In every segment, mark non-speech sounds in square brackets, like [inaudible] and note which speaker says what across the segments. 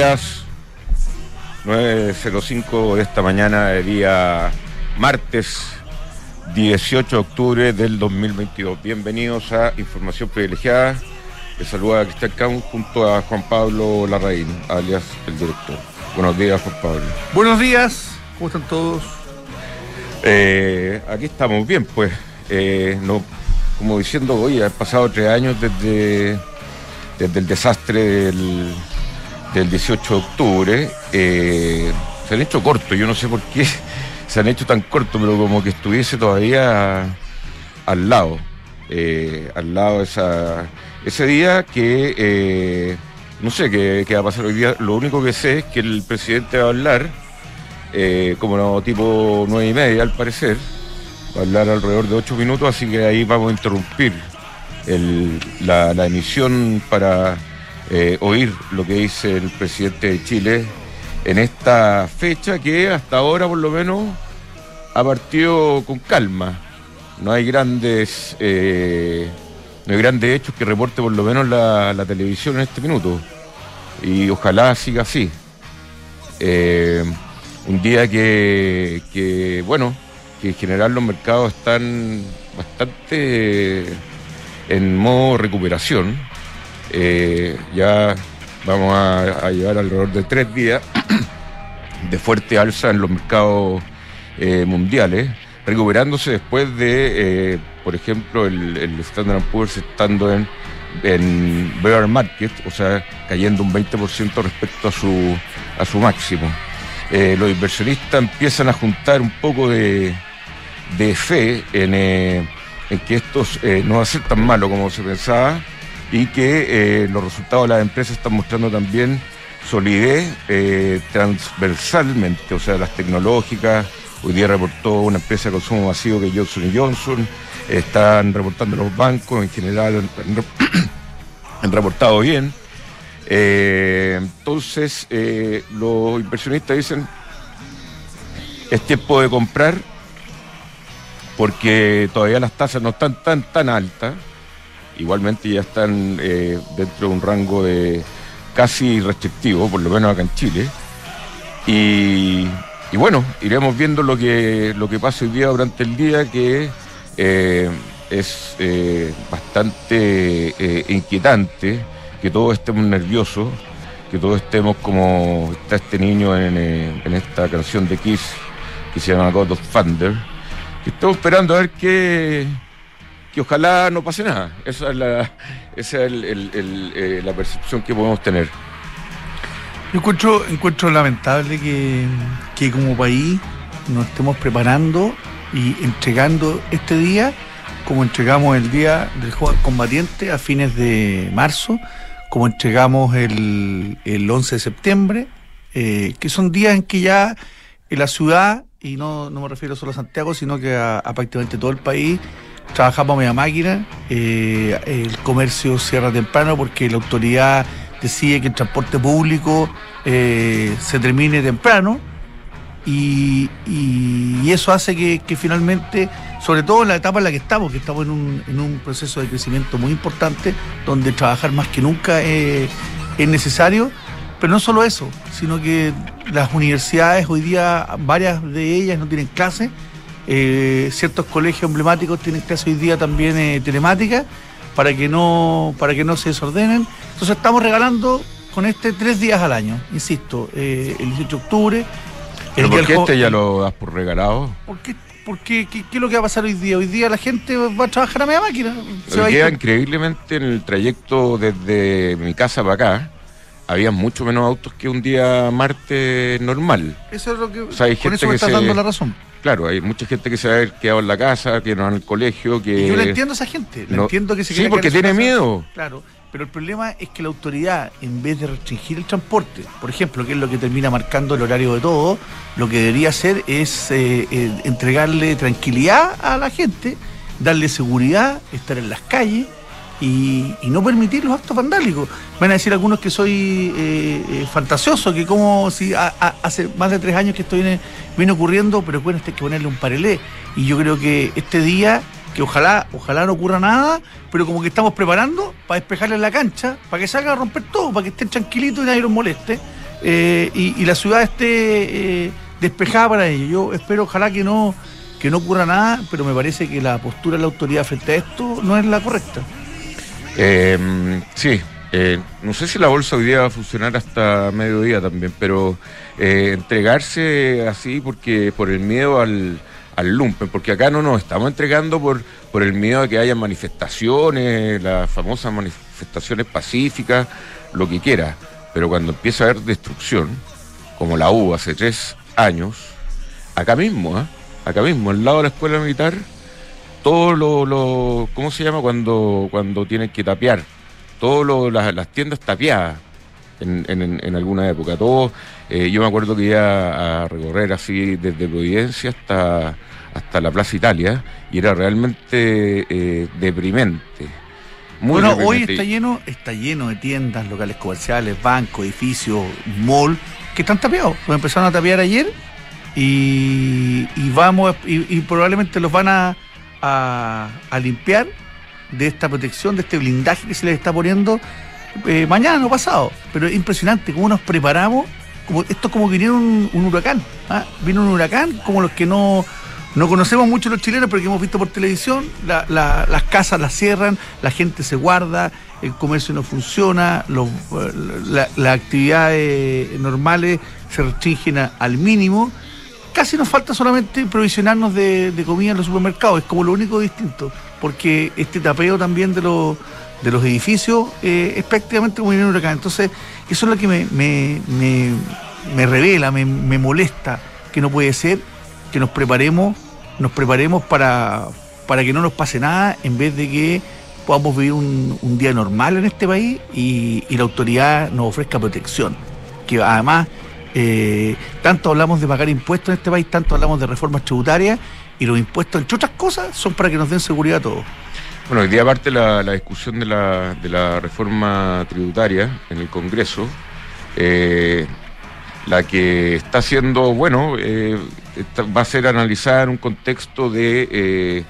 Speaker 1: Buenos días. 9.05 de esta mañana, de día martes 18 de octubre del 2022. Bienvenidos a Información Privilegiada. Les saluda a Cristian Camus junto a Juan Pablo Larraín, alias el director. Buenos días, Juan Pablo.
Speaker 2: Buenos días, ¿cómo están todos?
Speaker 1: Eh, aquí estamos bien, pues. Eh, no, como diciendo, hoy han pasado tres años desde, desde el desastre del, del 18 de octubre. Eh, se han hecho cortos, yo no sé por qué se han hecho tan cortos, pero como que estuviese todavía al lado. Eh, al lado esa, ese día que eh, no sé qué, qué va a pasar hoy día. Lo único que sé es que el presidente va a hablar, como no, tipo nueve y media al parecer, va a hablar alrededor de ocho minutos, así que ahí vamos a interrumpir la emisión para eh, oír lo que dice el presidente de Chile en esta fecha que hasta ahora por lo menos ha partido con calma. No hay grandes eh, no hay grandes hechos que reporte por lo menos la, televisión en este minuto. Y ojalá siga así. Eh, un día que, que, bueno, que en general los mercados están bastante en modo recuperación. Eh, ya vamos a, a llevar alrededor de tres días de fuerte alza en los mercados eh, mundiales, recuperándose después de, eh, por ejemplo, el, el Standard Poor's estando en, bear market, o sea, cayendo un 20% respecto a su, máximo. Los inversionistas empiezan a juntar un poco de, fe en, en que esto no va a ser tan malo como se pensaba y que eh, los resultados de las empresas están mostrando también solidez eh, transversalmente, o sea, las tecnológicas. Hoy día reportó una empresa de consumo masivo que es Johnson Johnson, están reportando los bancos en general, han, [clears throat] reportado bien. Eh, entonces, los inversionistas dicen, es tiempo de comprar porque todavía las tasas no están tan, tan altas. Igualmente ya están eh, dentro de un rango de casi restrictivo, por lo menos acá en Chile. Y, bueno, iremos viendo lo que, lo que pasa hoy día durante el día, que eh, es eh, bastante inquietante que todos estemos nerviosos, que todos estemos como está este niño en, en esta canción de Kiss que se llama God of Thunder, que estamos esperando a ver qué, que ojalá no pase nada. Esa es la, esa es eh, la percepción que podemos tener.
Speaker 2: Yo encuentro, encuentro lamentable que, que como país nos estemos preparando y entregando este día como entregamos el Día del Combatiente a fines de marzo, como entregamos el, el 11 de septiembre, eh, que son días en que ya en la ciudad, y no, no me refiero solo a Santiago, sino que a, a prácticamente todo el país, trabajamos a media máquina, eh, el comercio cierra temprano porque la autoridad decide que el transporte público eh, se termine temprano y, eso hace que, finalmente, sobre todo en la etapa en la que estamos, que estamos en un, en un proceso de crecimiento muy importante, donde trabajar más que nunca eh, es necesario, pero no solo eso, sino que las universidades hoy día, varias de ellas no tienen clases, eh, ciertos colegios emblemáticos tienen clases hoy día también eh, telemáticas para que no para que no se desordenen. Entonces estamos regalando con este tres días al año, insisto, eh, el 18 de octubre.
Speaker 1: Pero ¿por qué este ya lo das por regalado?
Speaker 2: ¿Por qué? ¿Por qué? ¿Qué, es lo que va a pasar hoy día? Hoy día la gente va a trabajar a media máquina. Se va a
Speaker 1: Hoy
Speaker 2: ir
Speaker 1: día,
Speaker 2: con-
Speaker 1: increíblemente, en el trayecto desde mi casa para acá, había mucho menos autos que un día martes normal.
Speaker 2: Eso es lo que.
Speaker 1: sea, hay
Speaker 2: con
Speaker 1: gente
Speaker 2: eso me
Speaker 1: que
Speaker 2: estás
Speaker 1: se-
Speaker 2: dando la razón.
Speaker 1: Claro, hay mucha gente que se va a haber quedado en la casa, que no van al colegio, que...
Speaker 2: Y yo le entiendo a esa gente. Le
Speaker 1: no-
Speaker 2: entiendo que se
Speaker 1: Sí, porque tiene miedo.
Speaker 2: Claro. Pero el problema es que la autoridad, en vez de restringir el transporte, por ejemplo, que es lo que termina marcando el horario de todo, lo que debería hacer es eh, eh, entregarle tranquilidad a la gente, darle seguridad, estar en las calles y, no permitir los actos vandálicos. Van a decir algunos que soy eh, eh, fantasioso, que como si hace más de tres años que esto viene, viene ocurriendo, pero bueno, este hay que ponerle un parelé. Y yo creo que este día que ojalá, ojalá no ocurra nada, pero como que estamos preparando para despejarle la cancha, para que salga a romper todo, para que estén tranquilitos y nadie los moleste, eh, y, la ciudad esté despejada para ello. Yo espero, ojalá que no, que no ocurra nada, pero me parece que la postura de la autoridad frente a esto no es la correcta.
Speaker 1: Eh, sí, no sé si la bolsa hoy día va a funcionar hasta mediodía también, pero entregarse así porque por el miedo al al lumpen, porque acá no nos estamos entregando por, por el miedo a que haya manifestaciones, las famosas manifestaciones pacíficas, lo que quiera. Pero cuando empieza a haber destrucción, como la hubo hace tres años, acá mismo, ¿eh? acá mismo, al lado de la escuela militar, todo lo, lo ¿cómo se llama? Cuando, cuando tienen que tapiar, todas las tiendas tapiadas en, en, en alguna época. Todo, eh, yo me acuerdo que iba a recorrer así desde Providencia hasta, hasta la Plaza Italia y era realmente eh, deprimente.
Speaker 2: bueno, hoy está lleno, está lleno de tiendas, locales comerciales, bancos, edificios, mall, que están tapiados. Los empezaron a tapiar ayer y, vamos y, probablemente los van a, a limpiar de esta protección, de este blindaje que se les está poniendo eh, mañana, o pasado. Pero es impresionante cómo nos preparamos. Como, esto es como que vino un, huracán. ¿ah? Vino un huracán como los que no, no conocemos mucho los chilenos, pero que hemos visto por televisión. las casas las cierran, la gente se guarda, el comercio no funciona, los, las actividades normales se restringen al mínimo. Casi nos falta solamente provisionarnos de, comida en los supermercados. Es como lo único distinto. Porque este tapeo también de los de los edificios eh, es prácticamente como un huracán. Entonces, eso es lo que me, me, me, revela, me, molesta, que no puede ser que nos preparemos, nos preparemos para, para que no nos pase nada, en vez de que podamos vivir un, día normal en este país y, la autoridad nos ofrezca protección. Que además, eh, tanto hablamos de pagar impuestos en este país, tanto hablamos de reformas tributarias, y los impuestos, entre otras cosas, son para que nos den seguridad a todos.
Speaker 1: Bueno, hoy día aparte la, discusión de la, reforma tributaria en el Congreso, eh, la que está haciendo, bueno, eh, va a ser analizada en un contexto de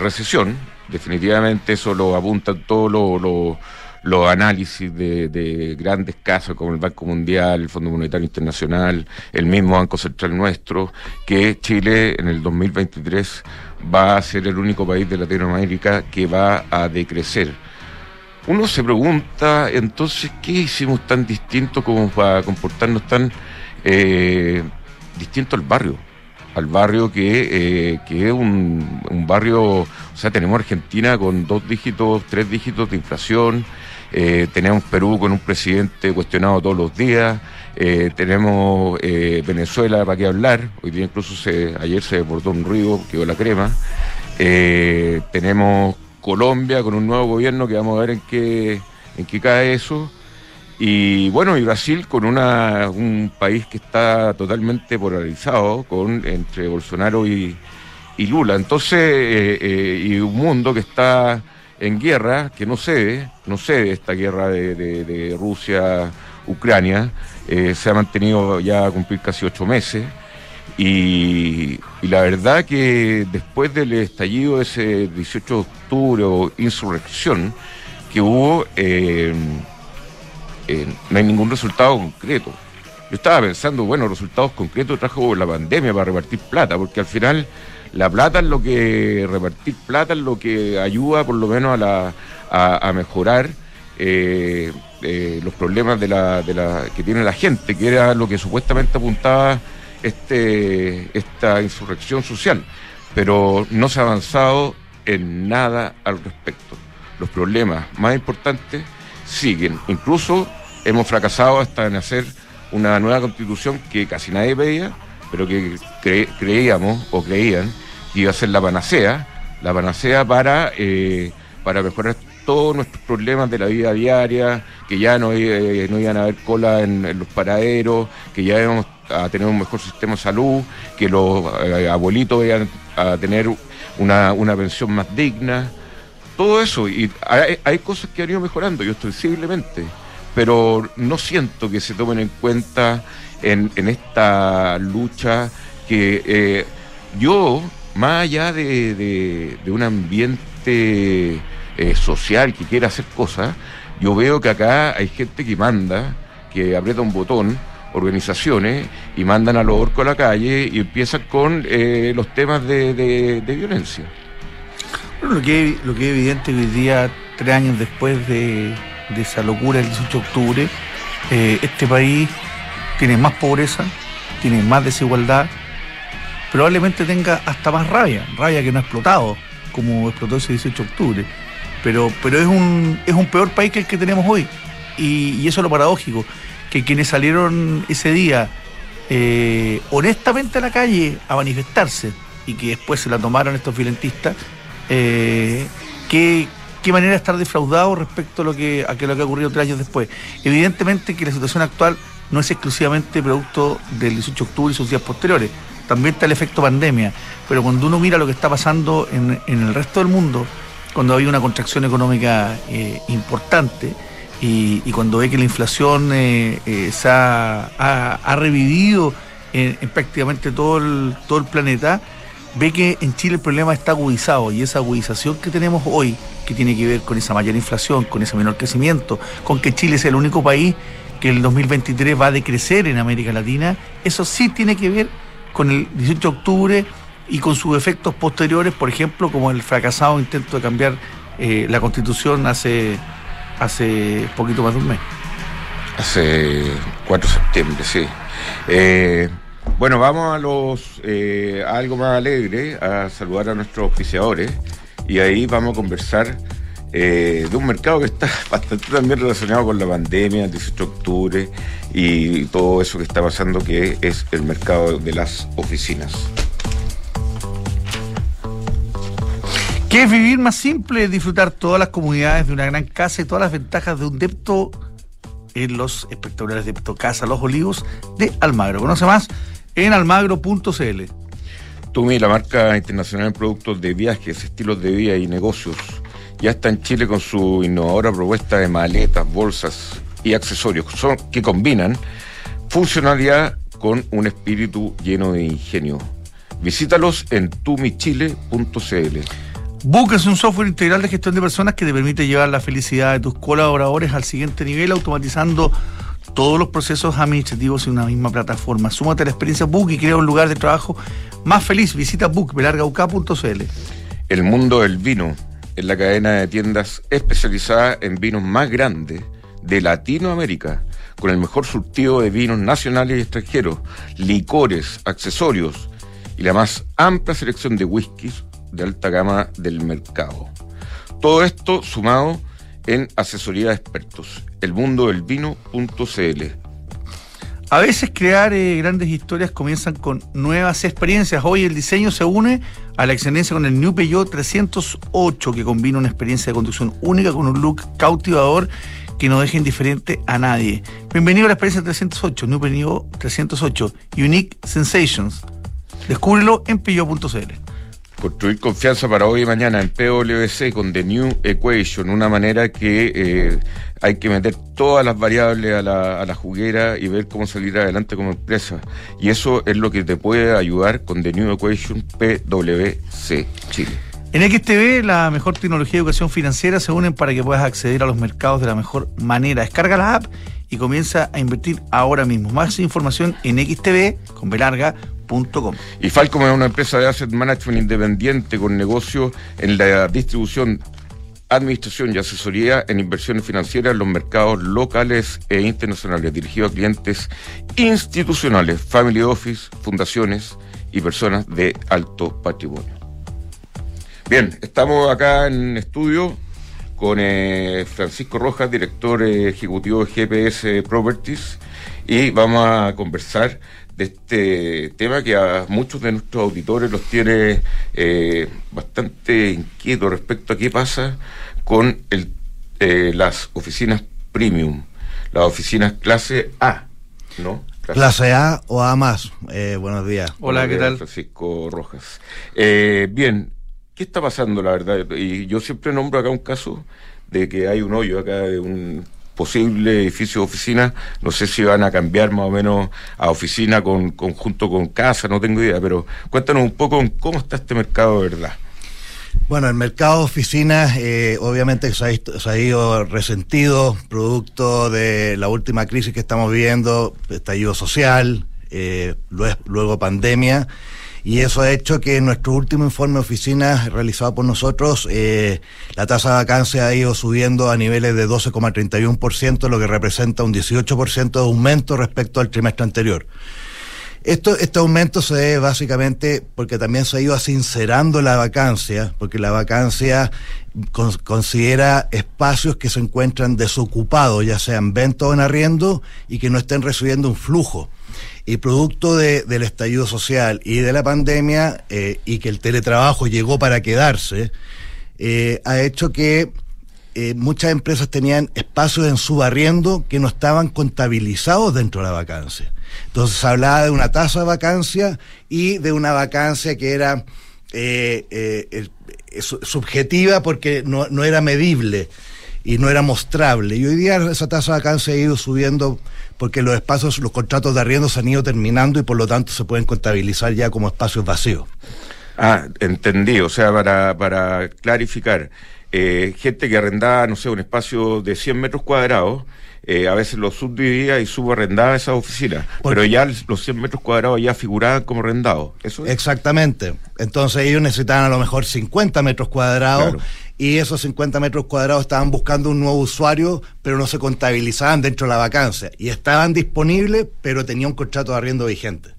Speaker 1: recesión. Definitivamente eso lo apuntan todos los los análisis de, de, grandes casos como el Banco Mundial, el Fondo Monetario Internacional, el mismo Banco Central nuestro, que Chile en el 2023 va a ser el único país de Latinoamérica que va a decrecer. Uno se pregunta entonces qué hicimos tan distinto como para comportarnos tan eh, distinto al barrio, al barrio que, eh, que es un, un, barrio, o sea, tenemos Argentina con dos dígitos, tres dígitos de inflación, eh, tenemos Perú con un presidente cuestionado todos los días, eh, tenemos Venezuela para qué hablar, hoy día incluso se, ayer se desbordó un río, quedó la crema. Tenemos Colombia con un nuevo gobierno que vamos a ver en qué, en qué cae eso. Y bueno, y Brasil con una, un país que está totalmente polarizado con, entre Bolsonaro y, Lula. Entonces, y un mundo que está en guerra, que no cede, no cede esta guerra de, de, de Rusia Ucrania, eh, se ha mantenido ya a cumplir casi ocho meses. Y, la verdad que después del estallido de ese 18 de octubre insurrección que hubo, eh, no hay ningún resultado concreto. Yo estaba pensando, bueno, resultados concretos trajo la pandemia para repartir plata, porque al final la plata es lo que, repartir plata es lo que ayuda por lo menos a, la, a, a mejorar eh, eh, los problemas de la, de la, que tiene la gente, que era lo que supuestamente apuntaba este, esta insurrección social. Pero no se ha avanzado en nada al respecto. Los problemas más importantes siguen. Incluso hemos fracasado hasta en hacer una nueva constitución que casi nadie veía, pero que creíamos o creían que iba a ser la panacea, la panacea para, eh, para mejorar todos nuestros problemas de la vida diaria, que ya no, eh, no iban a haber cola en, los paraderos, que ya íbamos a tener un mejor sistema de salud, que los eh, abuelitos iban a tener una, una, pensión más digna. Todo eso, y hay, cosas que han ido mejorando, yo estoy sensiblemente, pero no siento que se tomen en cuenta en, esta lucha que eh, yo más allá de, un ambiente eh, social que quiera hacer cosas, yo veo que acá hay gente que manda, que aprieta un botón, organizaciones, y mandan a los orcos a la calle y empiezan con eh, los temas de, violencia.
Speaker 2: lo, que, lo que es evidente hoy día, tres años después de, esa locura del 18 de octubre, eh, este país tiene más pobreza, tiene más desigualdad, probablemente tenga hasta más rabia, rabia que no ha explotado, como explotó ese 18 de octubre. Pero, pero es, un, es un peor país que el que tenemos hoy. Y, eso es lo paradójico, que quienes salieron ese día eh, honestamente a la calle a manifestarse y que después se la tomaron estos violentistas, eh, ¿qué, manera de estar defraudado respecto a lo que, a lo que ha ocurrido tres años después. Evidentemente que la situación actual no es exclusivamente producto del 18 de octubre y sus días posteriores, también está el efecto pandemia, pero cuando uno mira lo que está pasando en, el resto del mundo, cuando hay una contracción económica eh, importante y, cuando ve que la inflación eh, eh, se ha, revivido en, prácticamente todo el, todo el planeta, ve que en Chile el problema está agudizado y esa agudización que tenemos hoy, que tiene que ver con esa mayor inflación, con ese menor crecimiento, con que Chile es el único país que el 2023 va a decrecer en América Latina, eso sí tiene que ver con el 18 de octubre y con sus efectos posteriores, por ejemplo, como el fracasado intento de cambiar eh, la constitución hace, hace poquito más de un mes.
Speaker 1: Hace 4 de septiembre, sí. Eh, bueno, vamos a los eh, algo más alegre, a saludar a nuestros oficiadores y ahí vamos a conversar eh, de un mercado que está [laughs] bastante también relacionado con la pandemia, el 18 de octubre y todo eso que está pasando, que es el mercado de las oficinas.
Speaker 2: ¿Qué es vivir más simple? Disfrutar todas las comunidades de una gran casa y todas las ventajas de un depto en los espectaculares depto Casa Los Olivos de Almagro. Conoce más en almagro.cl.
Speaker 1: Tumi, la marca internacional en productos de viajes, estilos de vida y negocios ya está en Chile con su innovadora propuesta de maletas, bolsas y accesorios que combinan funcionalidad con un espíritu lleno de ingenio. Visítalos en tumichile.cl.
Speaker 2: Book es un software integral de gestión de personas que te permite llevar la felicidad de tus colaboradores al siguiente nivel automatizando todos los procesos administrativos en una misma plataforma. Súmate a la experiencia Book y crea un lugar de trabajo más feliz. Visita bookbelargauk.cl.
Speaker 1: El mundo del vino es la cadena de tiendas especializada en vinos más grande de Latinoamérica, con el mejor surtido de vinos nacionales y extranjeros, licores, accesorios y la más amplia selección de whiskies de alta gama del mercado. Todo esto sumado en asesoría de expertos, elmundodelvino.cl
Speaker 2: a veces crear eh, grandes historias comienzan con nuevas experiencias. Hoy el diseño se une a la excelencia con el New Peugeot 308, que combina una experiencia de conducción única con un look cautivador que no deje indiferente a nadie. Bienvenido a la experiencia 308, New Peugeot 308, Unique Sensations. Descúbrelo en peugeot.cl.
Speaker 1: Construir confianza para hoy y mañana en PwC con The New Equation, una manera que eh, hay que meter todas las variables a la, a la, juguera y ver cómo salir adelante como empresa. Y eso es lo que te puede ayudar con The New Equation PwC Chile.
Speaker 2: En XTV, la mejor tecnología de educación financiera se unen para que puedas acceder a los mercados de la mejor manera. Descarga la app y comienza a invertir ahora mismo. Más información en XTV con
Speaker 1: Y Falcom es una empresa de asset management independiente con negocio en la distribución, administración y asesoría en inversiones financieras en los mercados locales e internacionales, dirigido a clientes institucionales, family office, fundaciones y personas de alto patrimonio. Bien, estamos acá en estudio con eh, Francisco Rojas, director ejecutivo de GPS Properties, y vamos a conversar de este tema que a muchos de nuestros auditores los tiene eh, bastante inquietos respecto a qué pasa con el, eh, las oficinas premium, las oficinas clase A, ¿no?
Speaker 3: Clase, A o A más. Eh, buenos días.
Speaker 1: Hola, ¿qué tal? Francisco Rojas. bien, ¿qué está pasando, la verdad? Y yo siempre nombro acá un caso de que hay un hoyo acá de un posibles edificios de oficina. No sé si van a cambiar más o menos a oficina con, conjunto con casa, no tengo idea, pero cuéntanos un poco cómo está este mercado de verdad.
Speaker 3: Bueno, el mercado de oficinas eh, obviamente se ha, ido resentido, producto de la última crisis que estamos viviendo, estallido social, eh, luego pandemia y eso ha hecho que en nuestro último informe de oficinas realizado por nosotros, eh, la tasa de vacancia ha ido subiendo a niveles de 12,31%, lo que representa un 18% de aumento respecto al trimestre anterior. Esto, este aumento se debe básicamente porque también se ha ido sincerando la vacancia, porque la vacancia considera espacios que se encuentran desocupados, ya sean venta o en arriendo, y que no estén recibiendo un flujo y producto del estallido social y de la pandemia eh, y que el teletrabajo llegó para quedarse, eh, ha hecho que eh, muchas empresas tenían espacios en su barriendo que no estaban contabilizados dentro de la vacancia. Entonces se hablaba de una tasa de vacancia y de una vacancia que era subjetiva porque no, no era medible y no era mostrable. Y hoy día esa tasa de vacancia ha ido subiendo porque los espacios, los contratos de arriendo se han ido terminando y por lo tanto se pueden contabilizar ya como espacios vacíos.
Speaker 1: Ah, entendí. O sea, para, para clarificar, eh, gente que arrendaba, no sé, un espacio de 100 metros cuadrados, eh, a veces lo subdividía y subarrendaba esa oficina. Pero ya los 100 metros cuadrados ya figuraban como arrendados. ¿Eso
Speaker 3: Exactamente. Entonces ellos necesitaban a lo mejor 50 metros cuadrados y esos 50 metros cuadrados estaban buscando un nuevo usuario, pero no se contabilizaban dentro de la vacancia. Y estaban disponibles, pero tenía un contrato de arriendo vigente.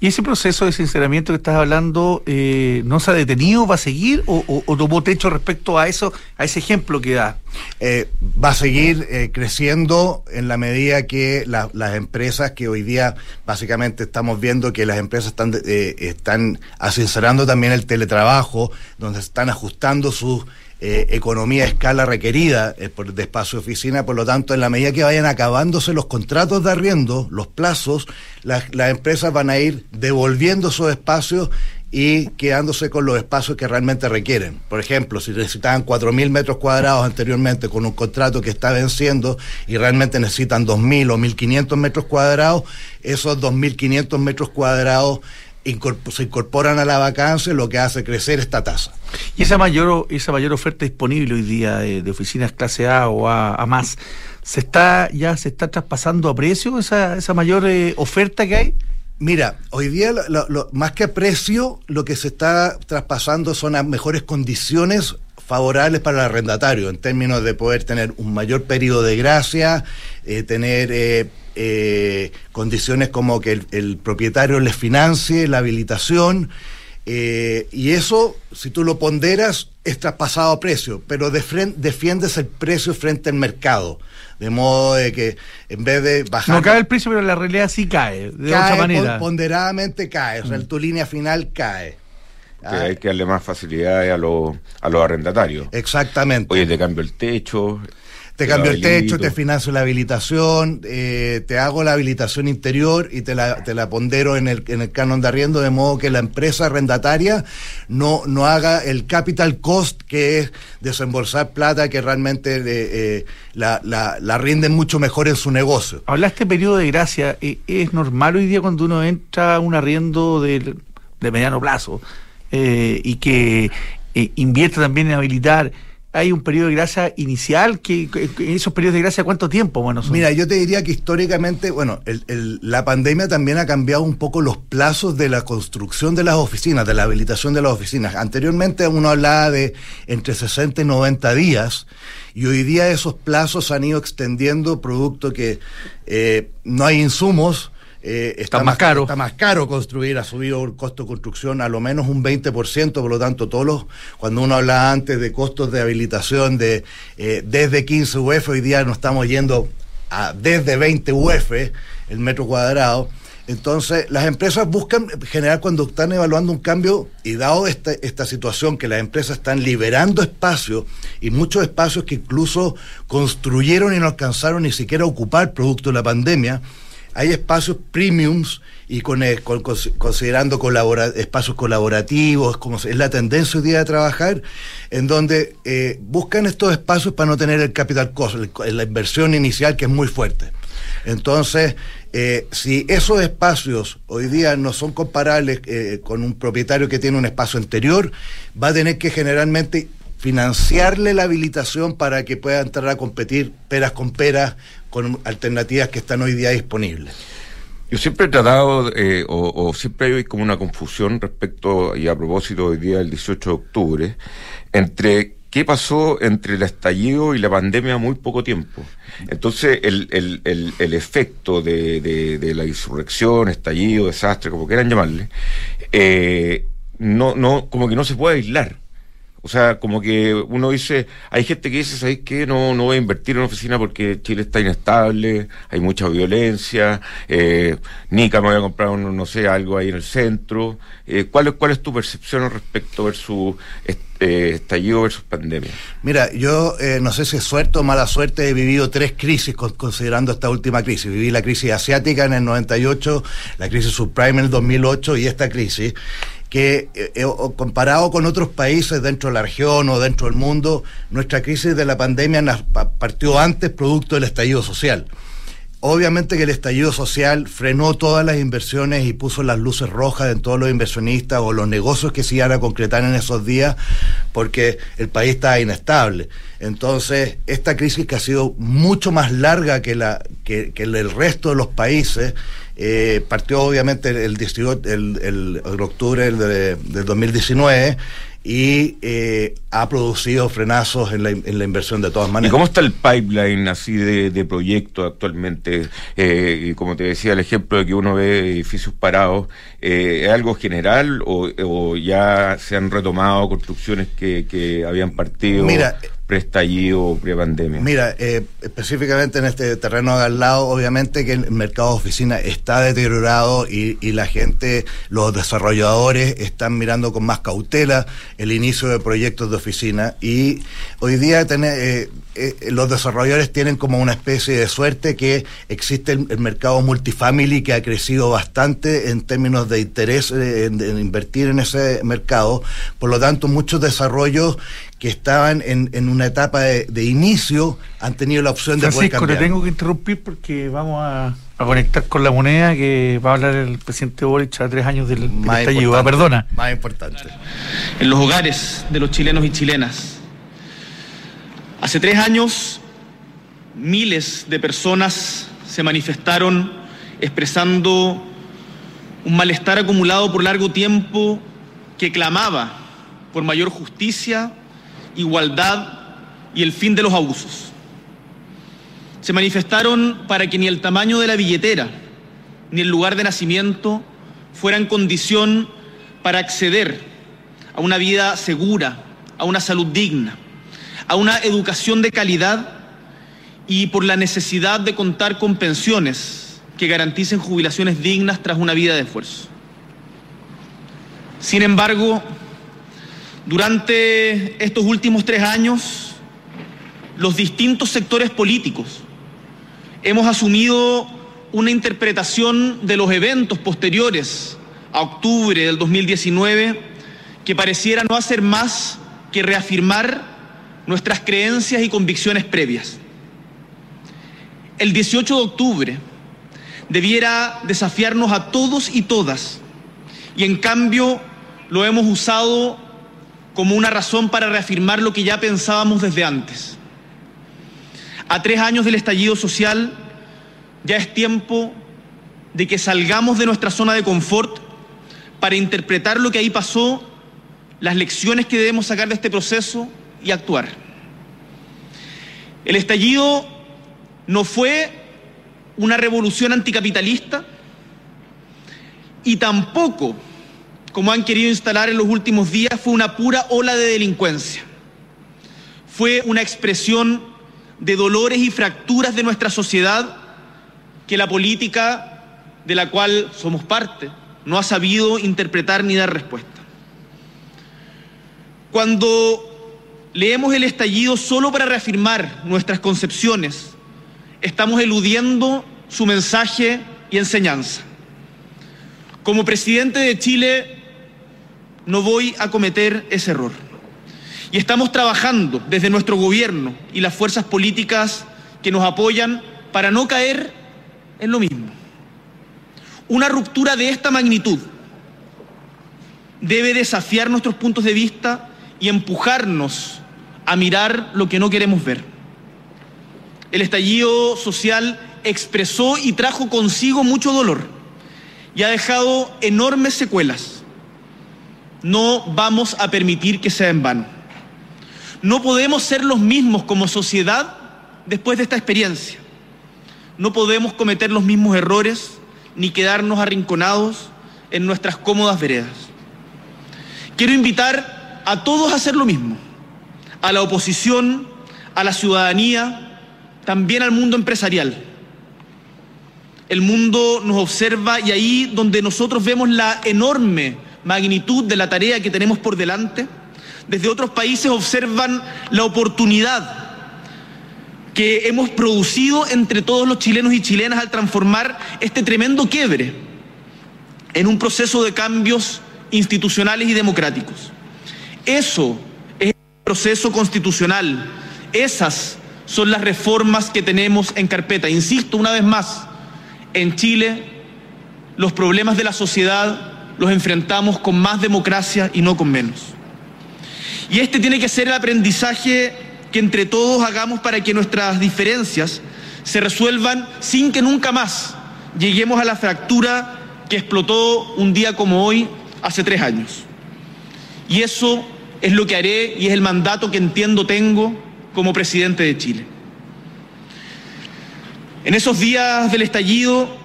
Speaker 2: ¿Y ese proceso de sinceramiento que estás hablando eh, no se ha detenido? ¿Va a seguir? ¿O, tomó techo respecto a eso, a ese ejemplo que da?
Speaker 3: Eh, va a seguir eh, creciendo en la medida que las empresas que hoy día básicamente estamos viendo que las empresas están, están asincerando también el teletrabajo, donde están ajustando sus eh, economía a escala requerida eh, de espacio de oficina, por lo tanto, en la medida que vayan acabándose los contratos de arriendo, los plazos, las, empresas van a ir devolviendo esos espacios y quedándose con los espacios que realmente requieren. Por ejemplo, si necesitaban 4.000 metros cuadrados anteriormente con un contrato que está venciendo y realmente necesitan 2.000 o 1.500 metros cuadrados, esos 2.500 metros cuadrados se incorporan a la vacancia, lo que hace crecer esta tasa.
Speaker 2: Y esa mayor, esa mayor oferta disponible hoy día de, oficinas clase A o A, más, ¿se está ya se está traspasando a precio esa, esa mayor eh, oferta que hay?
Speaker 3: Mira, hoy día más que a precio, lo que se está traspasando son a mejores condiciones favorables para el arrendatario, en términos de poder tener un mayor periodo de gracia, eh, tener eh, eh, condiciones como que el, propietario les financie la habilitación. Eh, y eso, si tú lo ponderas, es traspasado a precio, pero defiendes el precio frente al mercado. De modo de que en vez de bajar.
Speaker 2: No cae el precio, pero la realidad sí cae, de otra manera.
Speaker 3: Ponderadamente cae, o sea, mm. tu línea final cae.
Speaker 1: Que hay que darle más facilidades a, los a los arrendatarios.
Speaker 3: Exactamente.
Speaker 1: Oye, te cambio el techo,
Speaker 3: te cambio el techo, te financio la habilitación, eh, te hago la habilitación interior y te la, te la pondero en el, en el canon de arriendo, de modo que la empresa arrendataria no, no haga el capital cost, que es desembolsar plata que realmente eh, eh, la, la, la rinden mucho mejor en su negocio.
Speaker 2: Hablaste periodo de gracia. ¿Es normal hoy día cuando uno entra a un arriendo de, de mediano plazo y que invierte también en habilitar? Hay un periodo de gracia inicial, que, esos periodos de gracia cuánto tiempo? Bueno,
Speaker 3: Mira, yo te diría que históricamente, bueno, la pandemia también ha cambiado un poco los plazos de la construcción de las oficinas, de la habilitación de las oficinas. Anteriormente uno hablaba de entre 60 y 90 días y hoy día esos plazos han ido extendiendo producto que eh, no hay insumos,
Speaker 2: eh, está, más caro.
Speaker 3: Está más caro construir, ha subido el costo de construcción a lo menos un 20%, por lo tanto, todos los, cuando uno habla antes de costos de habilitación de eh, desde 15 UF, hoy día nos estamos yendo a desde 20 UF el metro cuadrado. Entonces, las empresas buscan generar cuando están evaluando un cambio y dado esta, esta situación que las empresas están liberando espacios y muchos espacios que incluso construyeron y no alcanzaron ni siquiera a ocupar producto de la pandemia, hay espacios premiums y con, eh, considerando espacios colaborativos, como es la tendencia hoy día de trabajar, en donde eh, buscan estos espacios para no tener el capital cost, la inversión inicial que es muy fuerte. Entonces, eh, si esos espacios hoy día no son comparables con un propietario que tiene un espacio anterior, va a tener que generalmente financiarle la habilitación para que pueda entrar a competir peras con peras con alternativas que están hoy día disponibles.
Speaker 1: Yo siempre he tratado, eh, o, siempre hay como una confusión respecto, y a propósito hoy día del 18 de octubre, entre qué pasó entre el estallido y la pandemia muy poco tiempo. Entonces, el, el, el, el efecto de, de, la insurrección, estallido, desastre, como quieran llamarle, eh, no, no, como que no se puede aislar. O sea, como que uno dice, hay gente que dice, ¿sabes qué? No, no voy a invertir en oficina porque Chile está inestable, hay mucha violencia, eh, Nica me voy a comprar, un, no sé, algo ahí en el centro. Eh, ¿cuál, es, ¿Cuál es tu percepción respecto versus este, estallido versus pandemia?
Speaker 3: Mira, yo eh, no sé si es suerte o mala suerte, he vivido tres crisis considerando esta última crisis. Viví la crisis asiática en el 98, la crisis subprime en el 2008 y esta crisis que eh, eh, comparado con otros países dentro de la región o dentro del mundo, nuestra crisis de la pandemia partió antes producto del estallido social. Obviamente que el estallido social frenó todas las inversiones y puso las luces rojas en todos los inversionistas o los negocios que se iban a concretar en esos días porque el país estaba inestable. Entonces, esta crisis que ha sido mucho más larga que, la, que, que el resto de los países, eh, partió obviamente el, el, el, octubre del, del 2019 y eh, ha producido frenazos en la, en la, inversión de todas maneras.
Speaker 1: ¿Y cómo está el pipeline así de, de proyectos actualmente? Eh, y como te decía, el ejemplo de que uno ve edificios parados, eh, ¿es algo general o, o, ya se han retomado construcciones que, que habían partido?
Speaker 3: Mira,
Speaker 1: pre-estallido pre-pandemia?
Speaker 3: Mira, eh, específicamente en este terreno de al lado, obviamente que el mercado de oficina está deteriorado y, y, la gente, los desarrolladores están mirando con más cautela el inicio de proyectos de oficina y hoy día tener, eh, eh, los desarrolladores tienen como una especie de suerte que existe el, mercado multifamily que ha crecido bastante en términos de interés en, en invertir en ese mercado, por lo tanto muchos desarrollos que estaban en, en una etapa de, de, inicio han tenido la opción de
Speaker 2: poder cambiar. te tengo que interrumpir porque vamos a, a, conectar con la moneda que va a hablar el presidente Boric a tres años del, del estallido. Ah, perdona.
Speaker 3: Más importante.
Speaker 4: En los hogares de los chilenos y chilenas. Hace tres años, miles de personas se manifestaron expresando un malestar acumulado por largo tiempo que clamaba por mayor justicia igualdad y el fin de los abusos. Se manifestaron para que ni el tamaño de la billetera ni el lugar de nacimiento fueran condición para acceder a una vida segura, a una salud digna, a una educación de calidad y por la necesidad de contar con pensiones que garanticen jubilaciones dignas tras una vida de esfuerzo. Sin embargo, durante estos últimos tres años, los distintos sectores políticos hemos asumido una interpretación de los eventos posteriores a octubre del 2019 que pareciera no hacer más que reafirmar nuestras creencias y convicciones previas. El 18 de octubre debiera desafiarnos a todos y todas y en cambio lo hemos usado como una razón para reafirmar lo que ya pensábamos desde antes. A tres años del estallido social, ya es tiempo de que salgamos de nuestra zona de confort para interpretar lo que ahí pasó, las lecciones que debemos sacar de este proceso y actuar. El estallido no fue una revolución anticapitalista y tampoco como han querido instalar en los últimos días, fue una pura ola de delincuencia. Fue una expresión de dolores y fracturas de nuestra sociedad que la política de la cual somos parte no ha sabido interpretar ni dar respuesta. Cuando leemos el estallido solo para reafirmar nuestras concepciones, estamos eludiendo su mensaje y enseñanza. Como presidente de Chile no voy a cometer ese error. Y estamos trabajando desde nuestro gobierno y las fuerzas políticas que nos apoyan para no caer en lo mismo. Una ruptura de esta magnitud debe desafiar nuestros puntos de vista y empujarnos a mirar lo que no queremos ver. El estallido social expresó y trajo consigo mucho dolor y ha dejado enormes secuelas. No vamos a permitir que sea en vano. No podemos ser los mismos como sociedad después de esta experiencia. No podemos cometer los mismos errores ni quedarnos arrinconados en nuestras cómodas veredas. Quiero invitar a todos a hacer lo mismo, a la oposición, a la ciudadanía, también al mundo empresarial. El mundo nos observa y ahí donde nosotros vemos la enorme magnitud de la tarea que tenemos por delante, desde otros países observan la oportunidad que hemos producido entre todos los chilenos y chilenas al transformar este tremendo quiebre en un proceso de cambios institucionales y democráticos. Eso es el proceso constitucional. Esas son las reformas que tenemos en carpeta. Insisto una vez más, en Chile los problemas de la sociedad los enfrentamos con más democracia y no con menos. Y este tiene que ser el aprendizaje que entre todos hagamos para que nuestras diferencias se resuelvan sin que nunca más lleguemos a la fractura que explotó un día como hoy hace tres años. Y eso es lo que haré y es el mandato que entiendo tengo como presidente de Chile. En esos días del estallido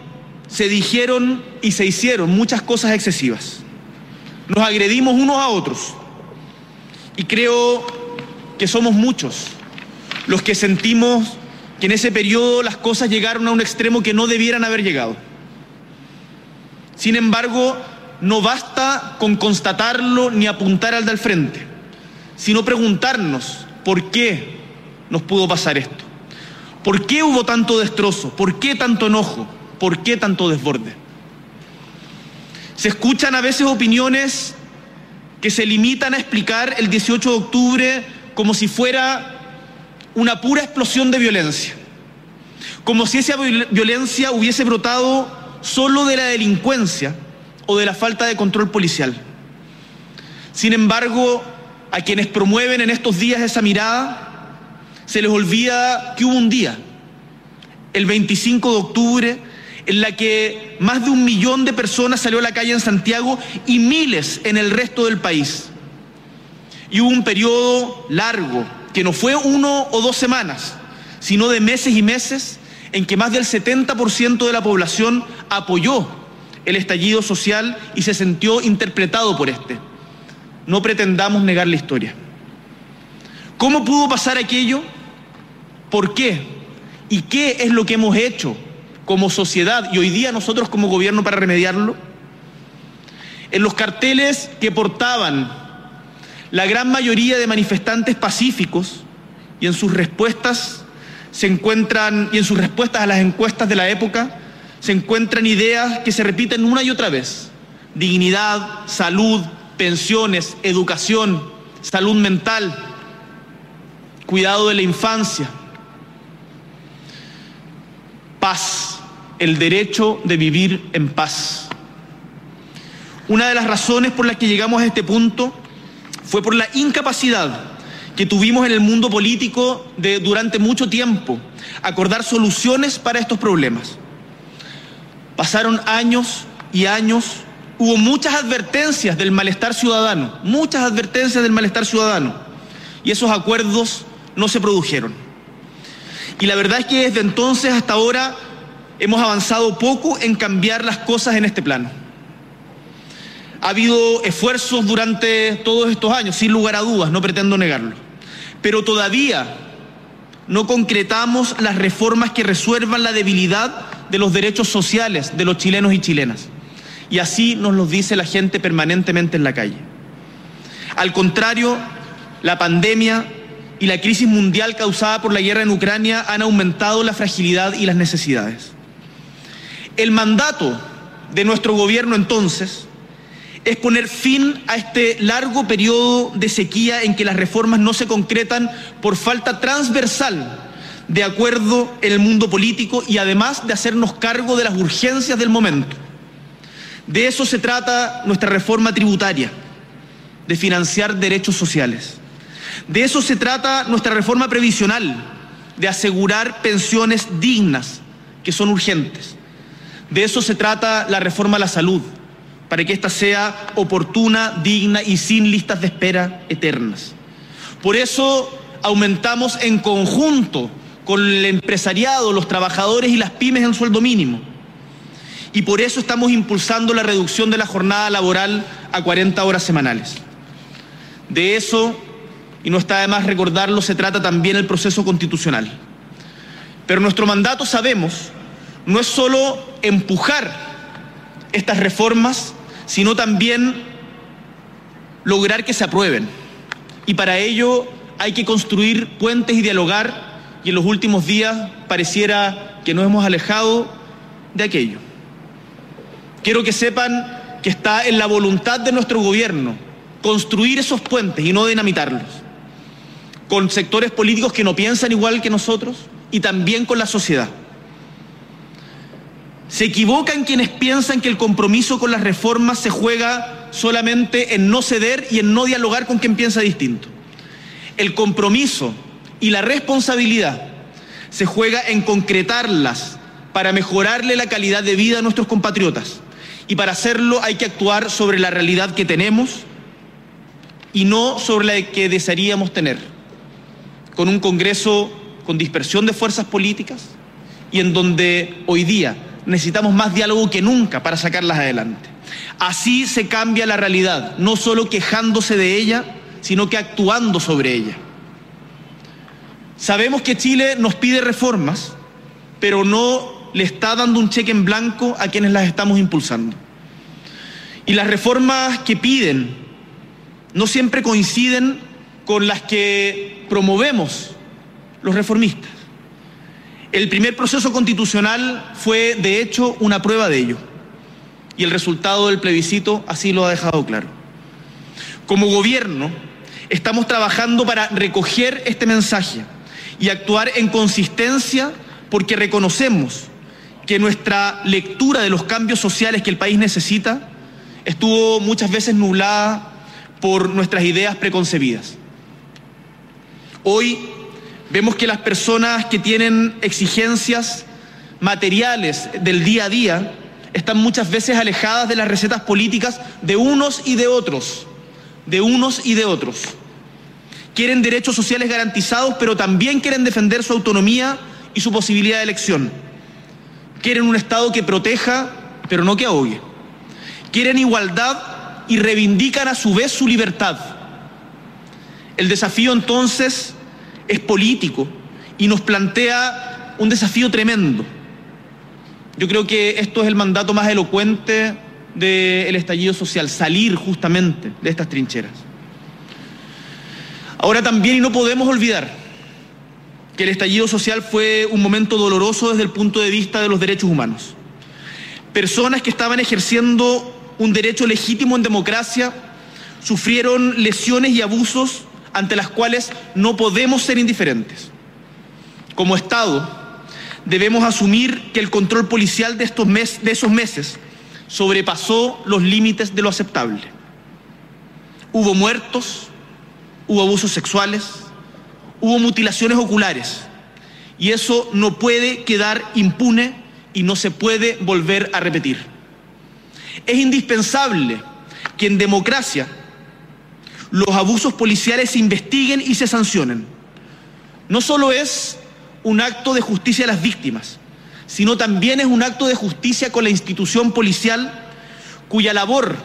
Speaker 4: se dijeron y se hicieron muchas cosas excesivas. Nos agredimos unos a otros. Y creo que somos muchos los que sentimos que en ese periodo las cosas llegaron a un extremo que no debieran haber llegado. Sin embargo, no basta con constatarlo ni apuntar al del frente, sino preguntarnos por qué nos pudo pasar esto. ¿Por qué hubo tanto destrozo? ¿Por qué tanto enojo? ¿Por qué tanto desborde? Se escuchan a veces opiniones que se limitan a explicar el 18 de octubre como si fuera una pura explosión de violencia, como si esa violencia hubiese brotado solo de la delincuencia o de la falta de control policial. Sin embargo, a quienes promueven en estos días esa mirada, se les olvida que hubo un día, el 25 de octubre, en la que más de un millón de personas salió a la calle en Santiago y miles en el resto del país. Y hubo un periodo largo, que no fue uno o dos semanas, sino de meses y meses, en que más del 70% de la población apoyó el estallido social y se sintió interpretado por este. No pretendamos negar la historia. ¿Cómo pudo pasar aquello? ¿Por qué? ¿Y qué es lo que hemos hecho como sociedad y hoy día nosotros como gobierno para remediarlo? En los carteles que portaban la gran mayoría de manifestantes pacíficos y en sus respuestas se encuentran y en sus respuestas a las encuestas de la época se encuentran ideas que se repiten una y otra vez. Dignidad, salud, pensiones, educación, salud mental, cuidado de la infancia, paz, el derecho de vivir en paz. Una de las razones por las que llegamos a este punto fue por la incapacidad que tuvimos en el mundo político de durante mucho tiempo acordar soluciones para estos problemas. Pasaron años y años, hubo muchas advertencias del malestar ciudadano, muchas advertencias del malestar ciudadano, y esos acuerdos no se produjeron. Y la verdad es que desde entonces hasta ahora hemos avanzado poco en cambiar las cosas en este plano. Ha habido esfuerzos durante todos estos años, sin lugar a dudas, no pretendo negarlo, pero todavía no concretamos las reformas que resuelvan la debilidad de los derechos sociales de los chilenos y chilenas. Y así nos lo dice la gente permanentemente en la calle. Al contrario, la pandemia y la crisis mundial causada por la guerra en Ucrania han aumentado la fragilidad y las necesidades. El mandato de nuestro gobierno entonces es poner fin a este largo periodo de sequía en que las reformas no se concretan por falta transversal de acuerdo en el mundo político y además de hacernos cargo de las urgencias del momento. De eso se trata nuestra reforma tributaria, de financiar derechos sociales. De eso se trata nuestra reforma previsional, de asegurar pensiones dignas, que son urgentes. De eso se trata la reforma a la salud, para que ésta sea oportuna, digna y sin listas de espera eternas. Por eso aumentamos en conjunto con el empresariado, los trabajadores y las pymes en sueldo mínimo. Y por eso estamos impulsando la reducción de la jornada laboral a 40 horas semanales. De eso, y no está de más recordarlo, se trata también el proceso constitucional. Pero nuestro mandato, sabemos, no es solo empujar estas reformas, sino también lograr que se aprueben. Y para ello hay que construir puentes y dialogar, y en los últimos días pareciera que nos hemos alejado de aquello. Quiero que sepan que está en la voluntad de nuestro gobierno construir esos puentes y no dinamitarlos, con sectores políticos que no piensan igual que nosotros y también con la sociedad. Se equivocan quienes piensan que el compromiso con las reformas se juega solamente en no ceder y en no dialogar con quien piensa distinto. El compromiso y la responsabilidad se juega en concretarlas para mejorarle la calidad de vida a nuestros compatriotas. Y para hacerlo hay que actuar sobre la realidad que tenemos y no sobre la que desearíamos tener, con un Congreso con dispersión de fuerzas políticas y en donde hoy día necesitamos más diálogo que nunca para sacarlas adelante. Así se cambia la realidad, no solo quejándose de ella, sino que actuando sobre ella. Sabemos que Chile nos pide reformas, pero no le está dando un cheque en blanco a quienes las estamos impulsando. Y las reformas que piden no siempre coinciden con las que promovemos los reformistas. El primer proceso constitucional fue, de hecho, una prueba de ello. Y el resultado del plebiscito así lo ha dejado claro. Como gobierno, estamos trabajando para recoger este mensaje y actuar en consistencia porque reconocemos que nuestra lectura de los cambios sociales que el país necesita estuvo muchas veces nublada por nuestras ideas preconcebidas. Hoy vemos que las personas que tienen exigencias materiales del día a día están muchas veces alejadas de las recetas políticas de unos y de otros, de unos y de otros. Quieren derechos sociales garantizados, pero también quieren defender su autonomía y su posibilidad de elección. Quieren un Estado que proteja, pero no que ahogue. Quieren igualdad y reivindican a su vez su libertad. El desafío entonces es político y nos plantea un desafío tremendo. Yo creo que esto es el mandato más elocuente del estallido social, salir justamente de estas trincheras. Ahora también, y no podemos olvidar, que el estallido social fue un momento doloroso desde el punto de vista de los derechos humanos. Personas que estaban ejerciendo un derecho legítimo en democracia sufrieron lesiones y abusos ante las cuales no podemos ser indiferentes. Como Estado, debemos asumir que el control policial de, estos de esos meses sobrepasó los límites de lo aceptable. Hubo muertos, hubo abusos sexuales, hubo mutilaciones oculares y eso no puede quedar impune y no se puede volver a repetir. Es indispensable que en democracia los abusos policiales se investiguen y se sancionen. No solo es un acto de justicia a las víctimas, sino también es un acto de justicia con la institución policial cuya labor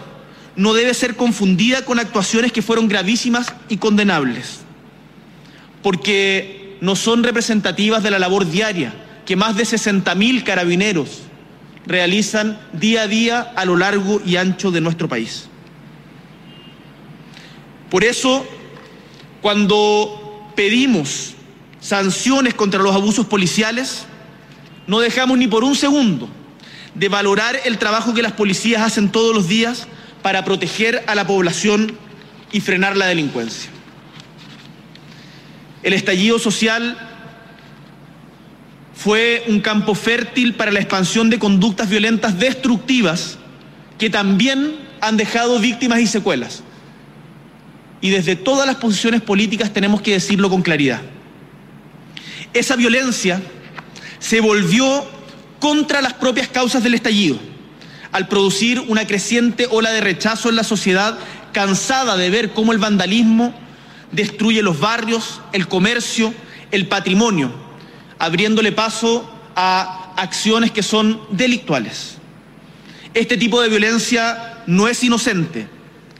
Speaker 4: no debe ser confundida con actuaciones que fueron gravísimas y condenables porque no son representativas de la labor diaria que más de 60.000 carabineros realizan día a día a lo largo y ancho de nuestro país. Por eso, cuando pedimos sanciones contra los abusos policiales, no dejamos ni por un segundo de valorar el trabajo que las policías hacen todos los días para proteger a la población y frenar la delincuencia. El estallido social fue un campo fértil para la expansión de conductas violentas destructivas que también han dejado víctimas y secuelas. Y desde todas las posiciones políticas tenemos que decirlo con claridad. Esa violencia se volvió contra las propias causas del estallido, al producir una creciente ola de rechazo en la sociedad cansada de ver cómo el vandalismo destruye los barrios, el comercio, el patrimonio, abriéndole paso a acciones que son delictuales. Este tipo de violencia no es inocente,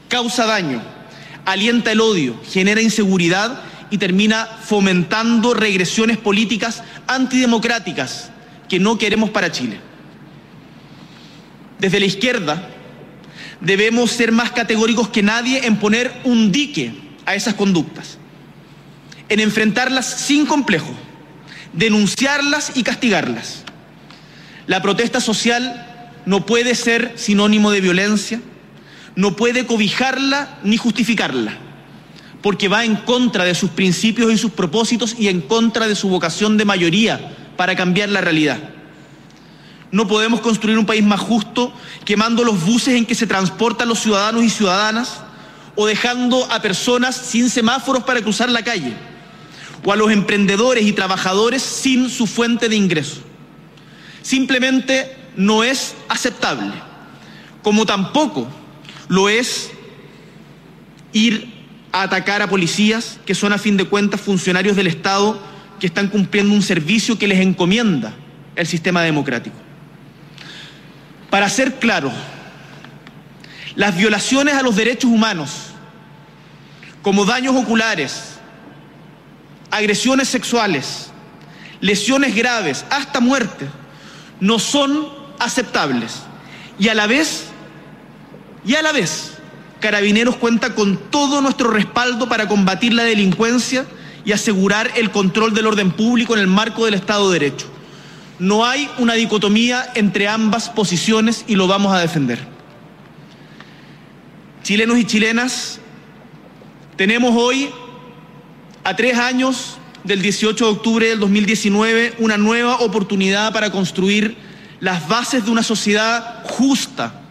Speaker 4: causa daño, alienta el odio, genera inseguridad y termina fomentando regresiones políticas antidemocráticas que no queremos para Chile. Desde la izquierda debemos ser más categóricos que nadie en poner un dique a esas conductas, en enfrentarlas sin complejo, denunciarlas y castigarlas. La protesta social no puede ser sinónimo de violencia, no puede cobijarla ni justificarla, porque va en contra de sus principios y sus propósitos y en contra de su vocación de mayoría para cambiar la realidad. No podemos construir un país más justo quemando los buses en que se transportan los ciudadanos y ciudadanas o dejando a personas sin semáforos para cruzar la calle o a los emprendedores y trabajadores sin su fuente de ingreso. Simplemente no es aceptable, como tampoco lo es ir a atacar a policías que son a fin de cuentas funcionarios del Estado que están cumpliendo un servicio que les encomienda el sistema democrático. Para ser claro, las violaciones a los derechos humanos, como daños oculares, agresiones sexuales, lesiones graves, hasta muerte, no son aceptables. Y a la vez, y a la vez, Carabineros cuenta con todo nuestro respaldo para combatir la delincuencia y asegurar el control del orden público en el marco del Estado de Derecho. No hay una dicotomía entre ambas posiciones y lo vamos a defender. Chilenos y chilenas, tenemos hoy, a tres años del 18 de octubre del 2019, una nueva oportunidad para construir las bases de una sociedad justa,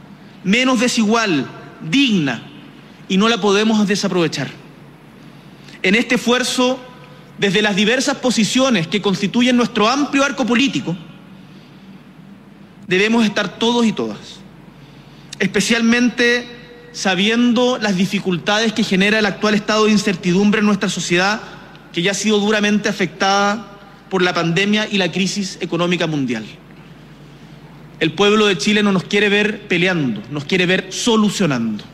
Speaker 4: menos desigual, digna, y no la podemos desaprovechar. En este esfuerzo, desde las diversas posiciones que constituyen nuestro amplio arco político, debemos estar todos y todas, especialmente sabiendo las dificultades que genera el actual estado de incertidumbre en nuestra sociedad, que ya ha sido duramente afectada por la pandemia y la crisis económica mundial. El pueblo de Chile no nos quiere ver peleando, nos quiere ver solucionando.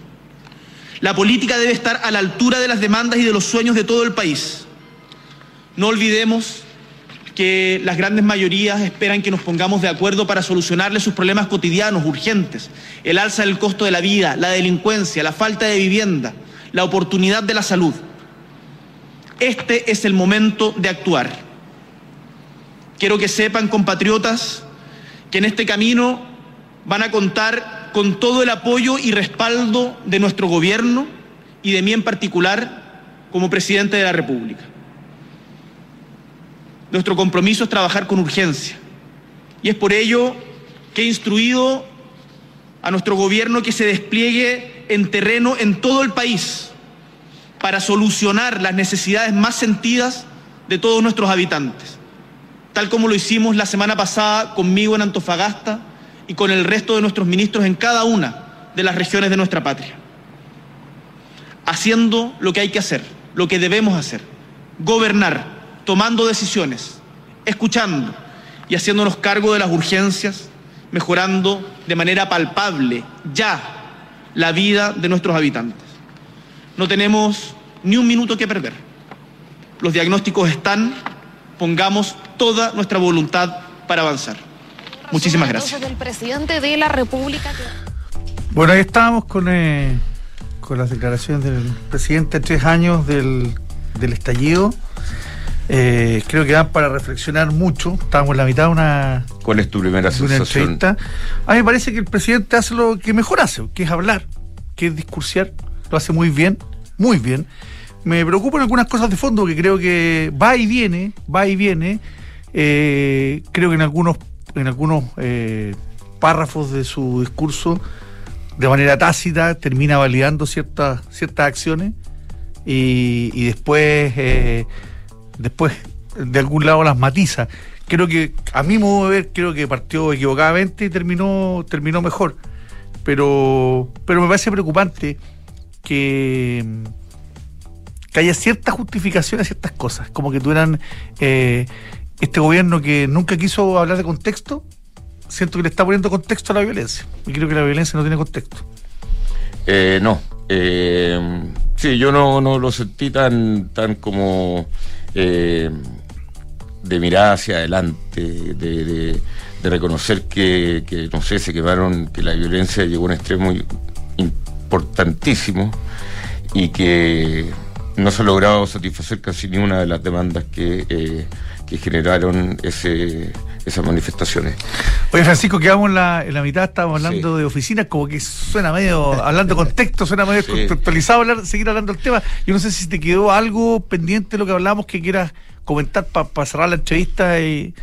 Speaker 4: La política debe estar a la altura de las demandas y de los sueños de todo el país. No olvidemos que las grandes mayorías esperan que nos pongamos de acuerdo para solucionarles sus problemas cotidianos, urgentes, el alza del costo de la vida, la delincuencia, la falta de vivienda, la oportunidad de la salud. Este es el momento de actuar. Quiero que sepan, compatriotas, que en este camino van a contar con todo el apoyo y respaldo de nuestro gobierno y de mí en particular como presidente de la República. Nuestro compromiso es trabajar con urgencia. Y es por ello que he instruido a nuestro gobierno que se despliegue en terreno en todo el país para solucionar las necesidades más sentidas de todos nuestros habitantes, tal como lo hicimos la semana pasada conmigo en Antofagasta y con el resto de nuestros ministros en cada una de las regiones de nuestra patria. Haciendo lo que hay que hacer, lo que debemos hacer, gobernar tomando decisiones, escuchando y haciéndonos cargo de las urgencias, mejorando de manera palpable ya la vida de nuestros habitantes. No tenemos ni un minuto que perder. Los diagnósticos están, pongamos toda nuestra voluntad para avanzar. Muchísimas gracias.
Speaker 5: Del presidente de la República.
Speaker 2: Bueno, ahí estábamos con, eh, con las declaraciones del presidente tres años del, del estallido. Eh, creo que dan para reflexionar mucho. Estamos en la mitad de una,
Speaker 1: ¿Cuál es tu primera sensación?
Speaker 2: entrevista. A mí me parece que el presidente hace lo que mejor hace, que es hablar, que es discursiar. Lo hace muy bien, muy bien. Me preocupan algunas cosas de fondo que creo que va y viene, va y viene. Eh, creo que en algunos, en algunos eh, párrafos de su discurso, de manera tácita, termina validando ciertas, ciertas acciones y, y después, eh, después de algún lado las matiza. Creo que, a mi modo de ver, creo que partió equivocadamente y terminó, terminó mejor. Pero, pero me parece preocupante que, haya cierta justificación a ciertas cosas, como que tuvieran eh, este gobierno que nunca quiso hablar de contexto, siento que le está poniendo contexto a la violencia. Y creo que la violencia no tiene contexto.
Speaker 1: Eh, no. Eh, sí, yo no, no lo sentí tan, tan como eh, de mirar hacia adelante, de, reconocer que, que, no sé, se quemaron, que la violencia llegó a un extremo importantísimo y que no se ha logrado satisfacer casi ni una de las demandas que, eh, que generaron ese, esas manifestaciones.
Speaker 2: Oye, Francisco, quedamos en la, en la mitad, estábamos hablando
Speaker 1: Sí.
Speaker 2: de oficinas, como que suena medio, hablando de contexto, suena medio
Speaker 1: Sí.
Speaker 2: contextualizado hablar, seguir hablando del tema. Yo no sé si te quedó algo pendiente de lo que hablamos que quieras comentar para cerrar la entrevista y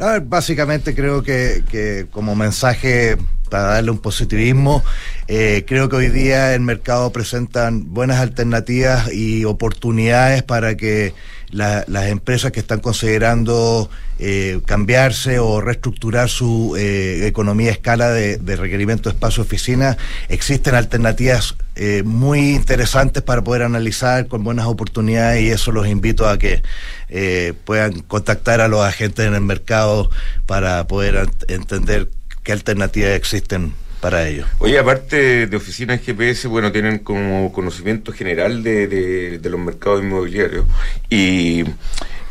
Speaker 3: A ver, básicamente creo que, que como mensaje para darle un positivismo, eh, creo que hoy día el mercado presentan buenas alternativas y oportunidades para que la- las empresas que están considerando eh, cambiarse o reestructurar su eh, economía a escala de, de requerimiento de espacio oficina, existen alternativas eh, muy interesantes para poder analizar con buenas oportunidades y eso los invito a que eh, puedan contactar a los agentes en el mercado para poder ent- entender qué alternativas existen para ello.
Speaker 1: Oye, aparte de oficinas GPS, bueno, tienen como conocimiento general de, los mercados inmobiliarios y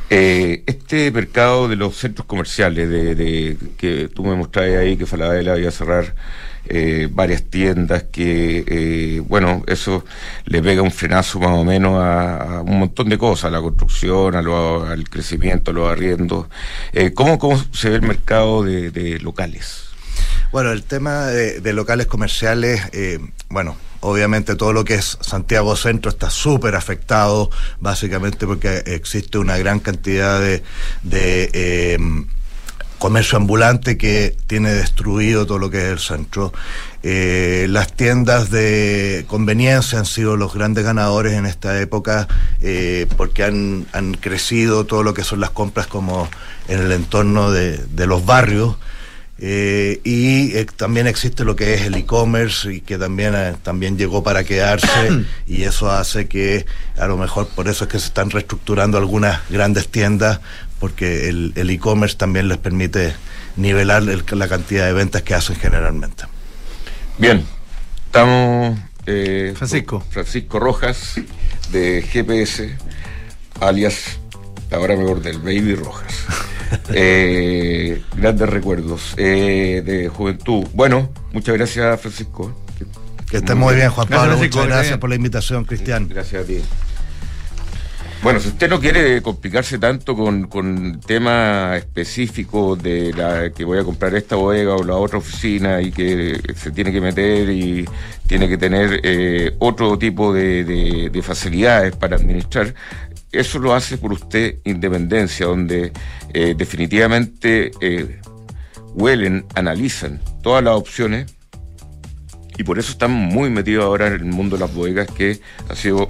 Speaker 1: eh, este mercado de los centros comerciales, de, de- que tú me mostrabas ahí que Falabella iba a cerrar eh, varias tiendas, que eh, bueno, eso le pega un frenazo más o menos a, un montón de cosas, a la construcción, a lo- al crecimiento, a los arriendos. Eh, ¿cómo, ¿Cómo se ve el mercado de locales?
Speaker 3: Bueno, el tema de, locales comerciales, eh, bueno, obviamente todo lo que es Santiago Centro está súper afectado, básicamente porque existe una gran cantidad de, de, eh, comercio ambulante que tiene destruido todo lo que es el centro. Eh, las tiendas de conveniencia han sido los grandes ganadores en esta época eh, porque han, crecido todo lo que son las compras como en el entorno de los barrios. Eh, y eh, también existe lo que es el e-commerce y que también, eh, también llegó para quedarse [clears throat] y eso hace que a lo mejor por eso es que se están reestructurando algunas grandes tiendas porque el el e-commerce también les permite nivelar el- la cantidad de ventas que hacen generalmente.
Speaker 1: Bien, estamos. eh,
Speaker 2: Francisco.
Speaker 1: Francisco Rojas, de GPS, alias, ahora mejor del Baby Rojas. [laughs] Eh, grandes recuerdos eh, de juventud. Bueno, muchas gracias, Francisco.
Speaker 3: Que estén muy bien, Juan
Speaker 2: Gracias,
Speaker 3: Pablo.
Speaker 2: Francisco,
Speaker 3: Muchas gracias por la invitación, Cristian.
Speaker 1: Gracias a ti. Bueno, si usted no quiere complicarse tanto con, con tema específico de la que voy a comprar esta bodega o la otra oficina y que se tiene que meter y tiene que tener eh, otro tipo de, de- de facilidades para administrar, eso lo hace por usted Independencia, donde eh, definitivamente eh, huelen, analizan todas las opciones y por eso están muy metidos ahora en el mundo de las bodegas que ha sido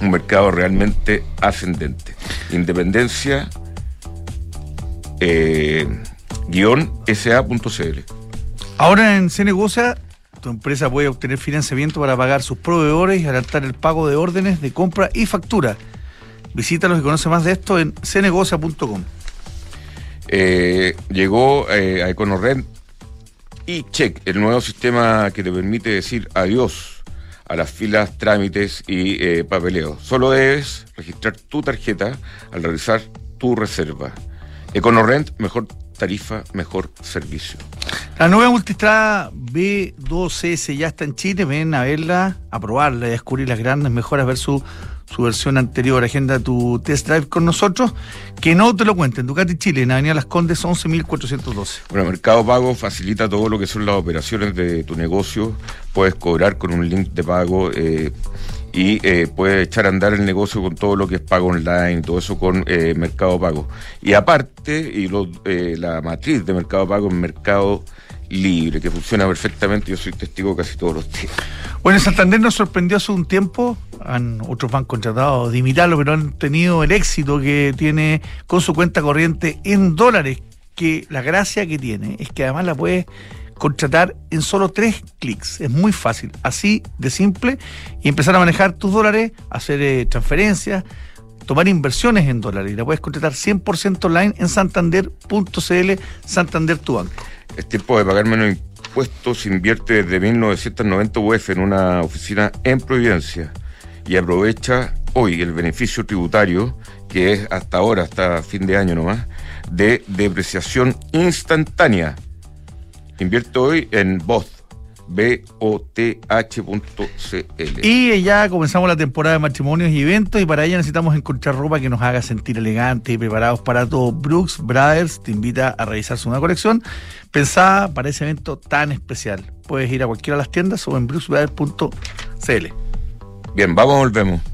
Speaker 1: un mercado realmente ascendente. Independencia eh, guion sa.cl.
Speaker 2: Ahora en Cenegocia, tu empresa puede obtener financiamiento para pagar sus proveedores y adelantar el pago de órdenes de compra y factura. Visítalos y conoce más de esto en cenegocia.com.
Speaker 1: Eh, llegó eh, a EconoRent y Check, el nuevo sistema que te permite decir adiós a las filas, trámites y eh, papeleo. Solo debes registrar tu tarjeta al realizar tu reserva. EconoRent, mejor tarifa, mejor servicio.
Speaker 2: La nueva multistrada B2S ya está en Chile. Ven a verla, a probarla y a descubrir las grandes mejoras versus su versión anterior, agenda tu test drive con nosotros, que no te lo cuenten. Ducati Chile, en Avenida Las Condes 11.412.
Speaker 1: Bueno, Mercado Pago facilita todo lo que son las operaciones de tu negocio. Puedes cobrar con un link de pago eh, y eh, puedes echar a andar el negocio con todo lo que es pago online, todo eso con eh, Mercado Pago. Y aparte, y eh, la matriz de Mercado Pago es Mercado Libre, que funciona perfectamente. Yo soy testigo casi todos los días.
Speaker 2: Bueno, Santander nos sorprendió hace un tiempo. Han, otros bancos tratado de imitarlo, pero han tenido el éxito que tiene con su cuenta corriente en dólares. Que la gracia que tiene es que además la puedes contratar en solo tres clics. Es muy fácil, así de simple, y empezar a manejar tus dólares, hacer eh, transferencias, tomar inversiones en dólares. Y la puedes contratar 100% online en santander.cl, Santander tu banco.
Speaker 1: Es tiempo de pagar menos impuestos. Invierte desde 1990 UF en una oficina en Providencia y aprovecha hoy el beneficio tributario, que es hasta ahora, hasta fin de año nomás, de depreciación instantánea. Invierte hoy en BOTH, B-O-T-H.cl.
Speaker 2: Y ya comenzamos la temporada de matrimonios y eventos y para ello necesitamos encontrar ropa que nos haga sentir elegantes y preparados para todo. Brooks Brothers te invita a revisar su nueva colección pensada para ese evento tan especial. Puedes ir a cualquiera de las tiendas o en brooksbrothers.cl.
Speaker 1: Bien, vamos, volvemos.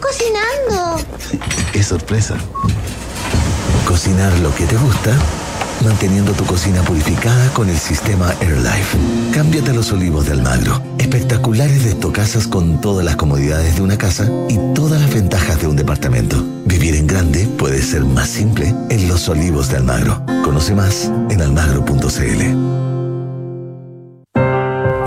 Speaker 6: Oh, ¿qué estás cocinando?
Speaker 7: Es sorpresa. Cocinar lo que te gusta, manteniendo tu cocina purificada con el sistema AirLife. Cámbiate a los olivos de Almagro. Espectaculares destocasas con todas las comodidades de una casa y todas las ventajas de un departamento. Vivir en grande puede ser más simple en los olivos de Almagro. Conoce más en almagro.cl.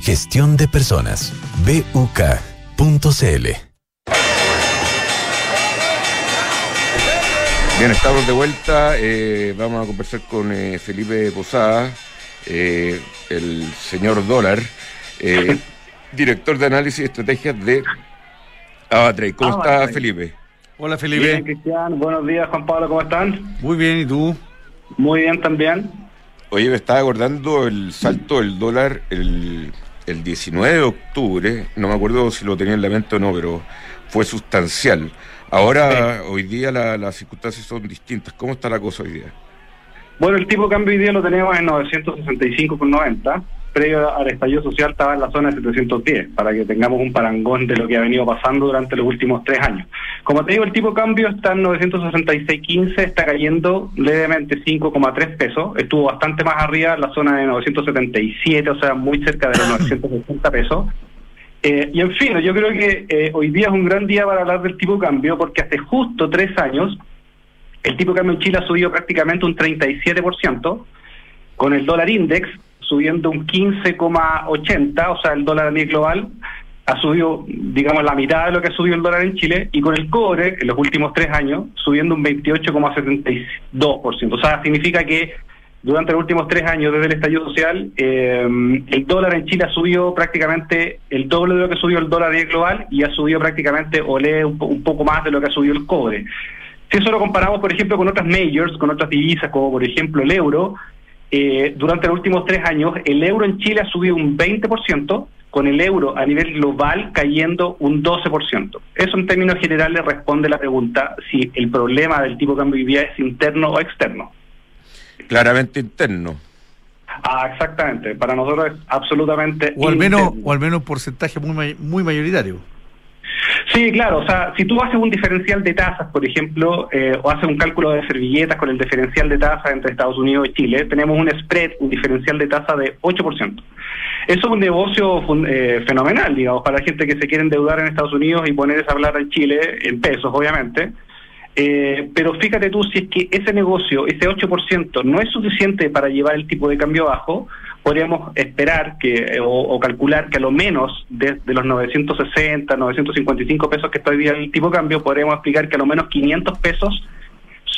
Speaker 8: Gestión de Personas. BUK.cl.
Speaker 1: Bien, estamos de vuelta. Eh, vamos a conversar con eh, Felipe Posada, eh, el señor dólar, eh, [laughs] director de análisis y estrategias de Avatrade. ¿Cómo
Speaker 9: Avatrade.
Speaker 1: está, Felipe?
Speaker 2: Hola Felipe.
Speaker 9: Bien, Cristian. Buenos días, Juan Pablo. ¿Cómo están?
Speaker 2: Muy bien, ¿y tú?
Speaker 9: Muy bien también.
Speaker 1: Oye, me estaba acordando el salto del dólar el, el 19 de octubre. No me acuerdo si lo tenía en la mente o no, pero fue sustancial. Ahora, hoy día la- las circunstancias son distintas. ¿Cómo está la cosa hoy día?
Speaker 9: Bueno, el tipo de cambio hoy día lo tenemos en 965,90. Previo al estallido social estaba en la zona de 710, para que tengamos un parangón de lo que ha venido pasando durante los últimos tres años. Como te digo, el tipo de cambio está en 966.15, está cayendo levemente 5,3 pesos. Estuvo bastante más arriba en la zona de 977, o sea, muy cerca de los [clears throat] 960 pesos. Eh, y en fin, yo creo que eh, hoy día es un gran día para hablar del tipo de cambio, porque hace justo tres años el tipo de cambio en Chile ha subido prácticamente un 37%, con el dólar index subiendo un 15,80, o sea, el dólar a nivel global ha subido, digamos, la mitad de lo que ha subido el dólar en Chile, y con el cobre, en los últimos tres años, subiendo un 28,72%. O sea, significa que durante los últimos tres años, desde el estallido social, eh, el dólar en Chile ha subido prácticamente el doble de lo que subió el dólar a nivel global y ha subido prácticamente, o lee un, un poco más de lo que ha subido el cobre. Si eso lo comparamos, por ejemplo, con otras majors, con otras divisas, como por ejemplo el euro, eh, durante los últimos tres años, el euro en Chile ha subido un 20%, con el euro a nivel global cayendo un 12%. Eso en términos generales responde la pregunta si el problema del tipo de cambio día es interno o externo.
Speaker 1: Claramente interno.
Speaker 9: Ah, exactamente. Para nosotros es absolutamente
Speaker 2: O al menos,
Speaker 9: interno.
Speaker 2: o al menos un porcentaje muy, muy mayoritario.
Speaker 9: Sí, claro. O sea, si tú haces un diferencial de tasas, por ejemplo, eh, o haces un cálculo de servilletas con el diferencial de tasas entre Estados Unidos y Chile, tenemos un spread, un diferencial de tasa de 8%. Eso es un negocio eh, fenomenal, digamos, para la gente que se quiere endeudar en Estados Unidos y poner esa plata en Chile, en pesos, obviamente. Eh, pero fíjate tú, si es que ese negocio, ese 8%, no es suficiente para llevar el tipo de cambio bajo, podríamos esperar que eh, o, o calcular que a lo menos desde los 960, 955 pesos que está hoy día el tipo de cambio, podríamos explicar que a lo menos 500 pesos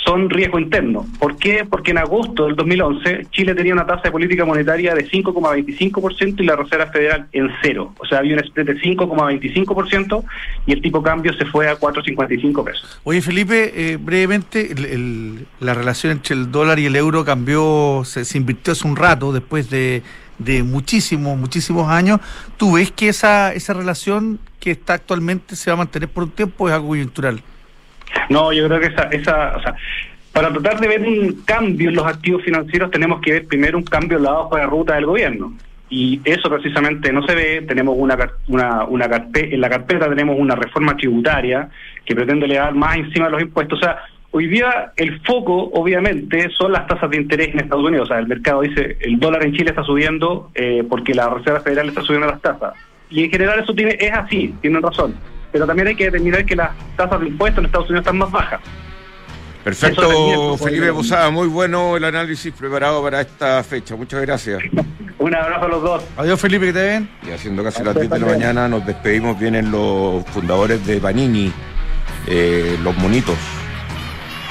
Speaker 9: son riesgo interno. ¿Por qué? Porque en agosto del 2011 Chile tenía una tasa de política monetaria de 5,25% y la Reserva Federal en cero. O sea, había un spread de 5,25% y el tipo de cambio se fue a 4,55 pesos.
Speaker 2: Oye, Felipe, eh, brevemente, el- la relación entre el dólar y el euro cambió, se, invirtió hace un rato, después de, de muchísimos, muchísimos años. ¿Tú ves que esa, esa relación que está actualmente se va a mantener por un tiempo es algo coyuntural?
Speaker 9: No, yo creo que esa, esa, o sea, para tratar de ver un cambio en los activos financieros tenemos que ver primero un cambio en la hoja de ruta del gobierno. Y eso precisamente no se ve, tenemos una, una, una carpe- en la carpeta tenemos una reforma tributaria que pretende elevar más encima de los impuestos. O sea, hoy día el foco obviamente son las tasas de interés en Estados Unidos. O sea, el mercado dice el dólar en Chile está subiendo eh, porque la Reserva Federal está subiendo las tasas. Y en general eso tiene es así, tienen razón. Pero también hay que determinar que las tasas de impuestos en Estados Unidos están más bajas.
Speaker 1: Perfecto,
Speaker 9: también, pues,
Speaker 1: Felipe. Posada. Muy bueno el análisis preparado para esta fecha. Muchas gracias. [laughs]
Speaker 9: Un abrazo a los dos.
Speaker 2: Adiós, Felipe, que te ven.
Speaker 1: Y haciendo casi las 10 de la mañana nos despedimos. Vienen los fundadores de Panini, eh, los monitos.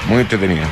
Speaker 1: Muy entretenidos.